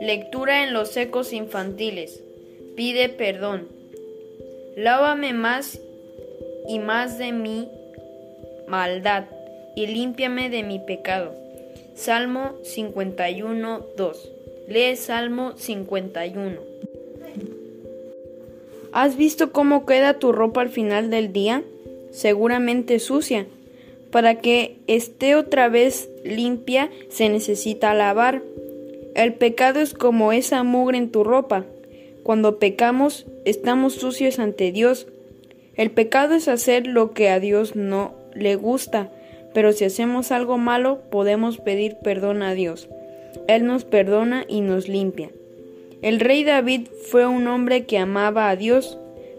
Lectura en los ecos infantiles. Pide perdón. Lávame más y más de mi maldad y límpiame de mi pecado. Salmo 51, 2. Lee Salmo 51. ¿Has visto cómo queda tu ropa al final del día? Seguramente sucia. Para que esté otra vez limpia se necesita lavar. El pecado es como esa mugre en tu ropa. Cuando pecamos estamos sucios ante Dios. El pecado es hacer lo que a Dios no le gusta pero si hacemos algo malo podemos pedir perdón a Dios. Él nos perdona y nos limpia. El rey David fue un hombre que amaba a Dios,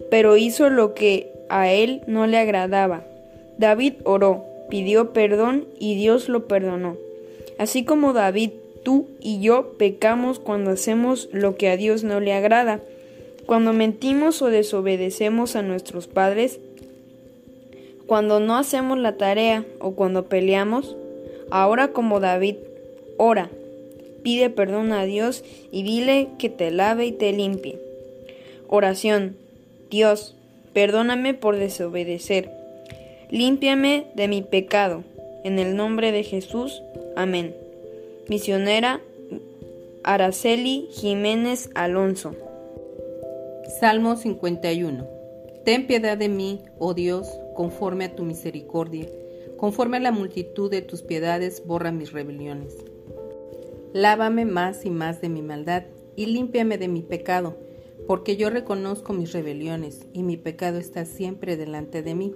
pero hizo lo que a él no le agradaba. David oró, pidió perdón y Dios lo perdonó. Así como David, tú y yo pecamos cuando hacemos lo que a Dios no le agrada. Cuando mentimos o desobedecemos a nuestros padres, cuando no hacemos la tarea o cuando peleamos, ahora como David, ora, pide perdón a Dios y dile que te lave y te limpie. Oración, Dios, perdóname por desobedecer, límpiame de mi pecado, en el nombre de Jesús, amén. Misionera Araceli Jiménez Alonso. Salmo 51. Ten piedad de mí, oh Dios, conforme a tu misericordia, conforme a la multitud de tus piedades, borra mis rebeliones. Lávame más y más de mi maldad, y límpiame de mi pecado, porque yo reconozco mis rebeliones, y mi pecado está siempre delante de mí.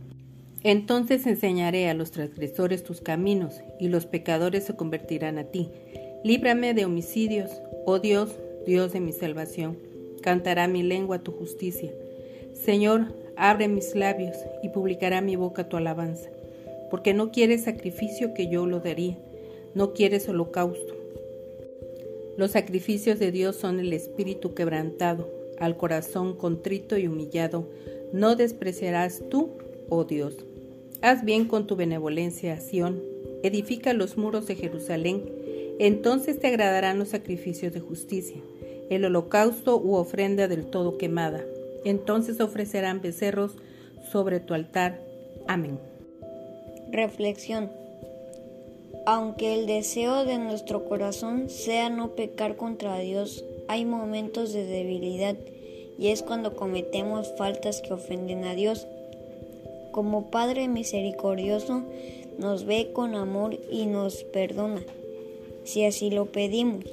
Entonces enseñaré a los transgresores tus caminos y los pecadores se convertirán a ti. Líbrame de homicidios, oh Dios, Dios de mi salvación. Cantará mi lengua tu justicia. Señor, Abre mis labios y publicará mi boca tu alabanza, porque no quieres sacrificio que yo lo daría, no quieres holocausto. Los sacrificios de Dios son el espíritu quebrantado, al corazón contrito y humillado, no despreciarás tú, oh Dios. Haz bien con tu benevolencia, Sión, edifica los muros de Jerusalén, entonces te agradarán los sacrificios de justicia, el holocausto u ofrenda del todo quemada entonces ofrecerán becerros sobre tu altar. Amén. Reflexión. Aunque el deseo de nuestro corazón sea no pecar contra Dios, hay momentos de debilidad y es cuando cometemos faltas que ofenden a Dios. Como Padre misericordioso, nos ve con amor y nos perdona, si así lo pedimos.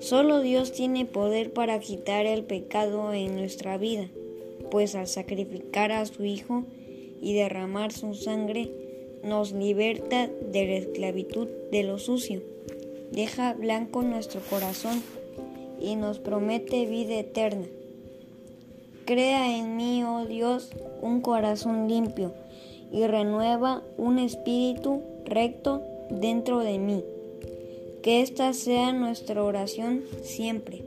Solo Dios tiene poder para quitar el pecado en nuestra vida, pues al sacrificar a su Hijo y derramar su sangre, nos liberta de la esclavitud de lo sucio, deja blanco nuestro corazón y nos promete vida eterna. Crea en mí, oh Dios, un corazón limpio y renueva un espíritu recto dentro de mí. Que esta sea nuestra oración siempre.